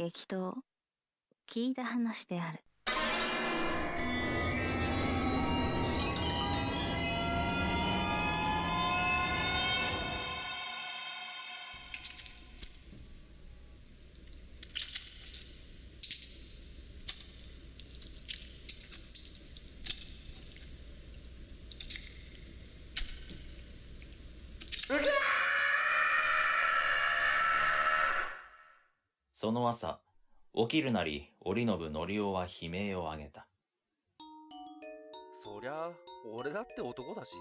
激闘、聞いた話である。その朝、起きるなり、折信のりおは悲鳴を上げた。そりゃ、俺だって男だし、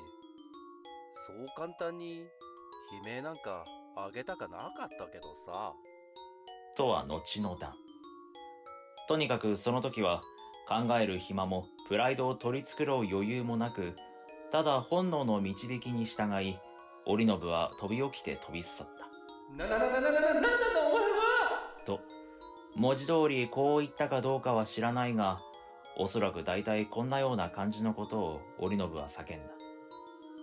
そう簡単に悲鳴なんかあげたかなかったけどさ。とは後の段。とにかくその時は、考える暇もプライドを取り繕う余裕もなく、ただ本能の導きに従い、折信は飛び起きて飛び去った。な、な、な、な、な、な、なんだお前はと、文字通りこう言ったかどうかは知らないが、おそらく大体こんなような感じのことを折信は叫んだ。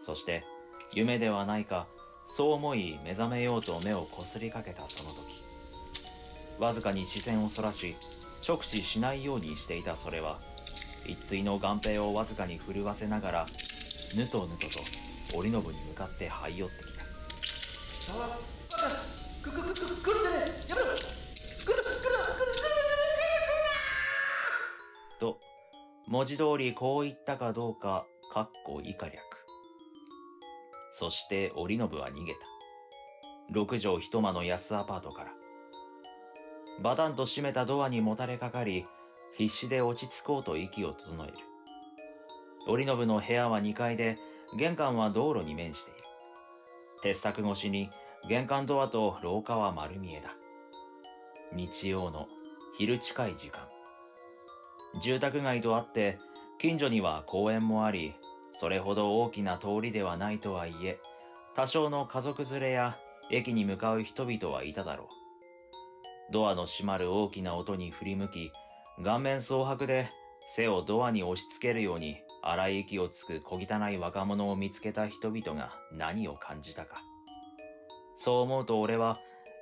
そして、夢ではないか、そう思い目覚めようと目をこすりかけたその時。わずかに視線をそらし、直視しないようにしていたそれは、一対の眼平をわずかに震わせながら、ぬとぬとと折信に向かって這い寄ってきた。あ、バカく、く、く、く、来るんじゃねえやめろ文字通りこう言ったかどうか、かっこ以下略。そして折信は逃げた。六畳一間の安アパートから。バタンと閉めたドアにもたれかかり、必死で落ち着こうと息を整える。折信の部屋は2階で、玄関は道路に面している。鉄柵越しに玄関ドアと廊下は丸見えだ。日曜の昼近い時間。住宅街とあって、近所には公園もあり、それほど大きな通りではないとはいえ、多少の家族連れや駅に向かう人々はいただろう。ドアの閉まる大きな音に振り向き、顔面蒼白で背をドアに押し付けるように荒い息をつく小汚い若者を見つけた人々が何を感じたか。そう思うと俺は、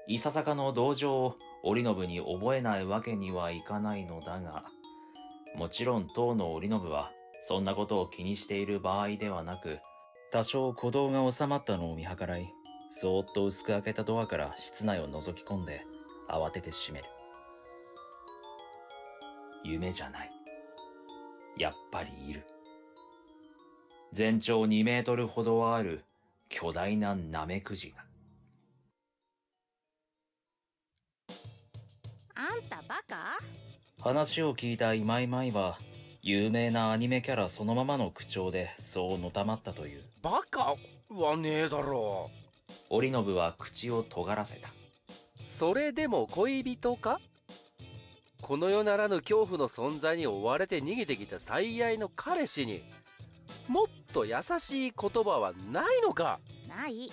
いささかの同情を折信に覚えないわけにはいかないのだが、もちろん当の折信は、そんなことを気にしている場合ではなく、多少鼓動が収まったのを見計らい、そーっと薄く開けたドアから室内を覗き込んで、慌てて閉める。夢じゃない。やっぱりいる。全長2メートルほどはある巨大なナメクジが。あんたバカ？話を聞いた今井舞は、有名なアニメキャラそのままの口調でそうのたまったという。バカはねえだろう。折信は口を尖らせた。それでも恋人か？この世ならぬ恐怖の存在に追われて逃げてきた最愛の彼氏に、もっと優しい言葉はないのか？ない。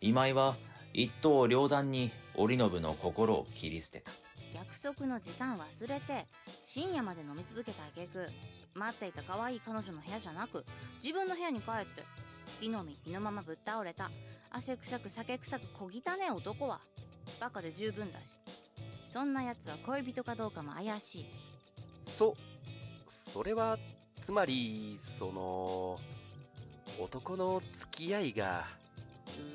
今井は一刀両断に折信の心を切り捨てた。約束の時間忘れて深夜まで飲み続けた挙句待っていた可愛い彼女の部屋じゃなく自分の部屋に帰って木の実木のままぶっ倒れた。汗臭く酒臭く小汚ね男はバカで十分だし。そんな奴は恋人かどうかも怪しい。そそれはつまりその男の付き合いが。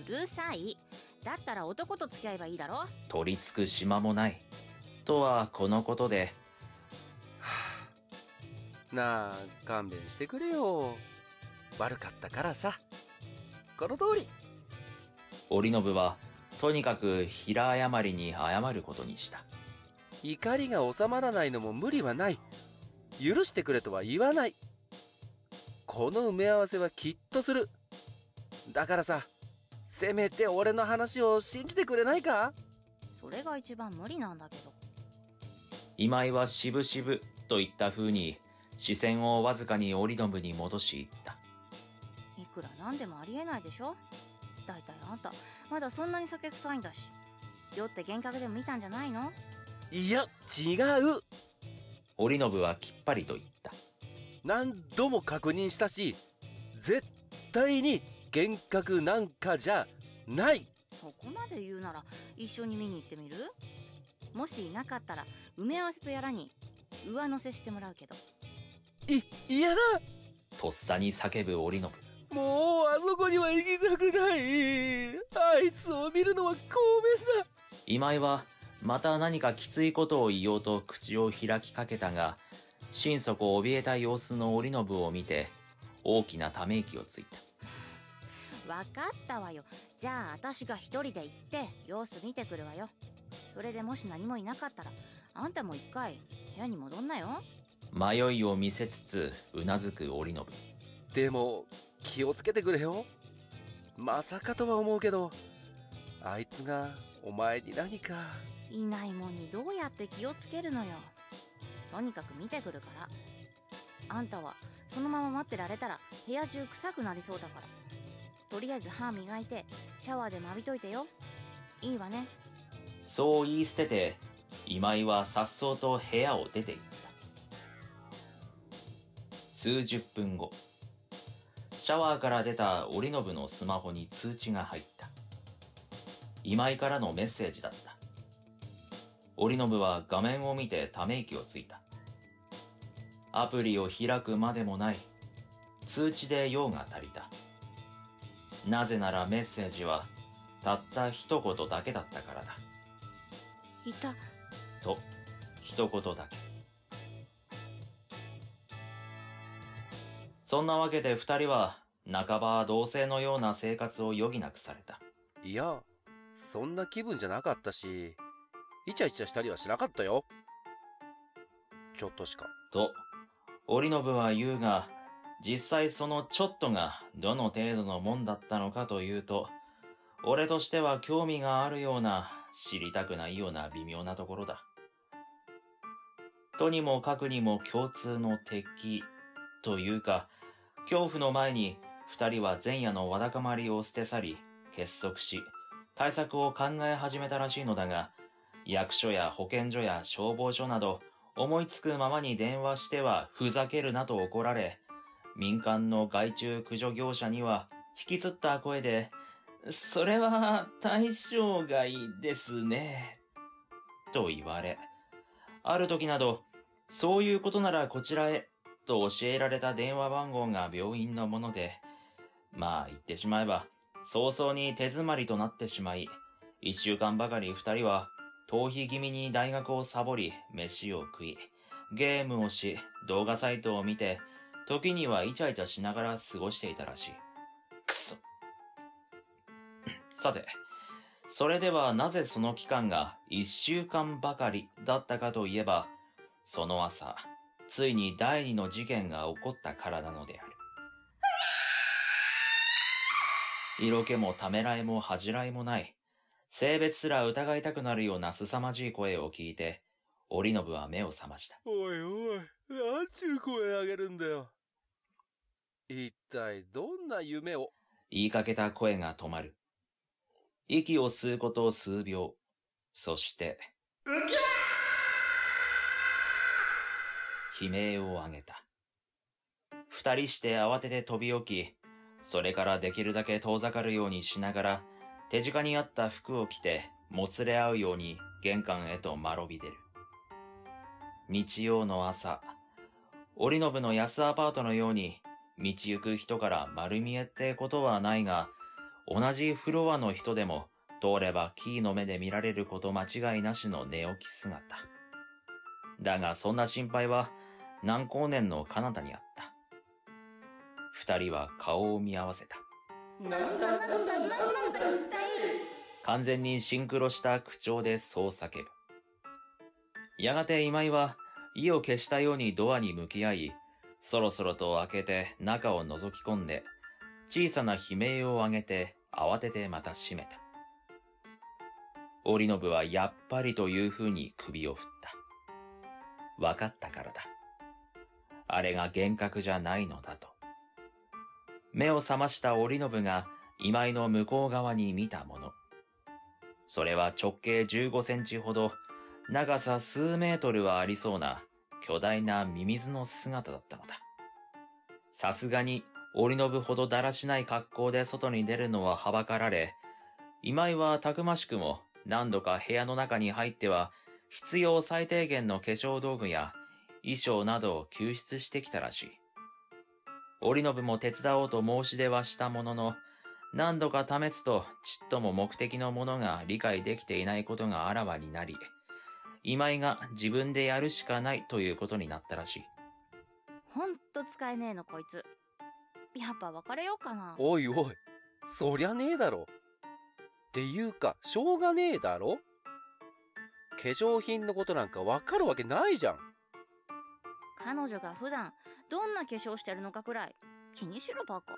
うるさい。だったら男と付き合えばいいだろ。取り付く島もないとはこのことで、はあ、なあ、勘弁してくれよ。悪かったからさ。この通り。折信は、とにかく平誤りに謝ることにした。怒りが収まらないのも無理はない。許してくれとは言わない。この埋め合わせはきっとする。だからさ、せめて俺の話を信じてくれないか？それが一番無理なんだけど。今井は渋々といった風に視線をわずかに折信に戻し言った。いくらなんでもありえないでしょ？だいたいあんた、まだそんなに酒臭いんだし。酔って幻覚でも見たんじゃないの？いや、違う折信はきっぱりと言った。何度も確認したし、絶対に幻覚なんかじゃないそこまで言うなら一緒に見に行ってみる？もしいなかったら埋め合わせとやらに上乗せしてもらうけど。い、嫌だ。とっさに叫ぶ織信。もうあそこには行きたくない。あいつを見るのはごめんだ。今井は、また何かきついことを言おうと口を開きかけたが、心底怯えた様子の織信を見て、大きなため息をついた。わかったわよ。じゃあ私が一人で行って様子見てくるわよそれでもし何もいなかったらあんたも一回部屋に戻んなよ迷いを見せつつ、うなずく織信。でも、気をつけてくれよ。まさかとは思うけど、あいつがお前に何か。いないもんにどうやって気をつけるのよとにかく見てくるからあんたはそのまま待ってられたら部屋中臭くなりそうだからとりあえず歯磨いてシャワーでまびといてよいいわねそう言い捨てて、今井は颯爽と部屋を出て行った。数十分後、シャワーから出た織信のスマホに通知が入った。今井からのメッセージだった。織信は画面を見てため息をついた。アプリを開くまでもない。通知で用が足りた。なぜならメッセージはたった一言だけだったからだ。いたと、一言だけ。そんなわけで二人は、半ば同性のような生活を余儀なくされた。いや、そんな気分じゃなかったし、イチャイチャしたりはしなかったよ。ちょっとしか。と、織信は言うが、実際そのちょっとがどの程度のもんだったのかというと、俺としては興味があるような、知りたくないような微妙なところだ。とにもかくにも共通の敵、というか、恐怖の前に二人は前夜のわだかまりを捨て去り、結束し、対策を考え始めたらしいのだが、役所や保健所や消防署など、思いつくままに電話してはふざけるなと怒られ、民間の害虫駆除業者には引きつった声で、それは対象外ですね。と言われ、ある時など、そういうことならこちらへ、と教えられた電話番号が病院のもので、まあ言ってしまえば、早々に手詰まりとなってしまい、一週間ばかり二人は、逃避気味に大学をサボり、飯を食い、ゲームをし、動画サイトを見て、時にはイチャイチャしながら過ごしていたらしい。くそ。さて、それではなぜその期間が一週間ばかりだったかといえば、その朝、ついに第二の事件が起こったからなのである。色気もためらいも恥じらいもない、性別すら疑いたくなるような凄まじい声を聞いて、織信は目を覚ました。おいおい、なんちゅう声あげるんだよ。一体どんな夢を？言いかけた声が止まる。息を吸うことを数秒。そして、悲鳴を上げた。二人して慌てて飛び起き、それからできるだけ遠ざかるようにしながら、手近にあった服を着て、もつれ合うように玄関へとまろび出る。日曜の朝、織信の安アパートのように、道行く人から丸見えってことはないが、同じフロアの人でも、通ればキーの目で見られること間違いなしの寝起き姿。だがそんな心配は、南光年の彼方にあった。二人は顔を見合わせた。完全にシンクロした口調でそう叫ぶ。やがて今井は意を消したようにドアに向き合い、そろそろと開けて中を覗き込んで、小さな悲鳴を上げて慌ててまた閉めた。織信はやっぱりという風に首を振った。わかったからだ。あれが幻覚じゃないのだと。目を覚ました織信が今井の向こう側に見たもの。それは直径15センチほど、長さ数メートルはありそうな巨大なミミズの姿だったのだ。さすがに織信ほどだらしない格好で外に出るのははばかられ、今井はたくましくも何度か部屋の中に入っては必要最低限の化粧道具や衣装などを救出してきたらしい。織信も手伝おうと申し出はしたものの、何度か試すとちっとも目的のものが理解できていないことがあらわになり、今井が自分でやるしかないということになったらしい。ほんと使えねえのこいつ。やっぱ別れようかな。おいおい、そりゃねえだろ。っていうか、しょうがねえだろ化粧品のことなんかわかるわけないじゃん。彼女が普段どんな化粧してるのかくらい気にしろバカ。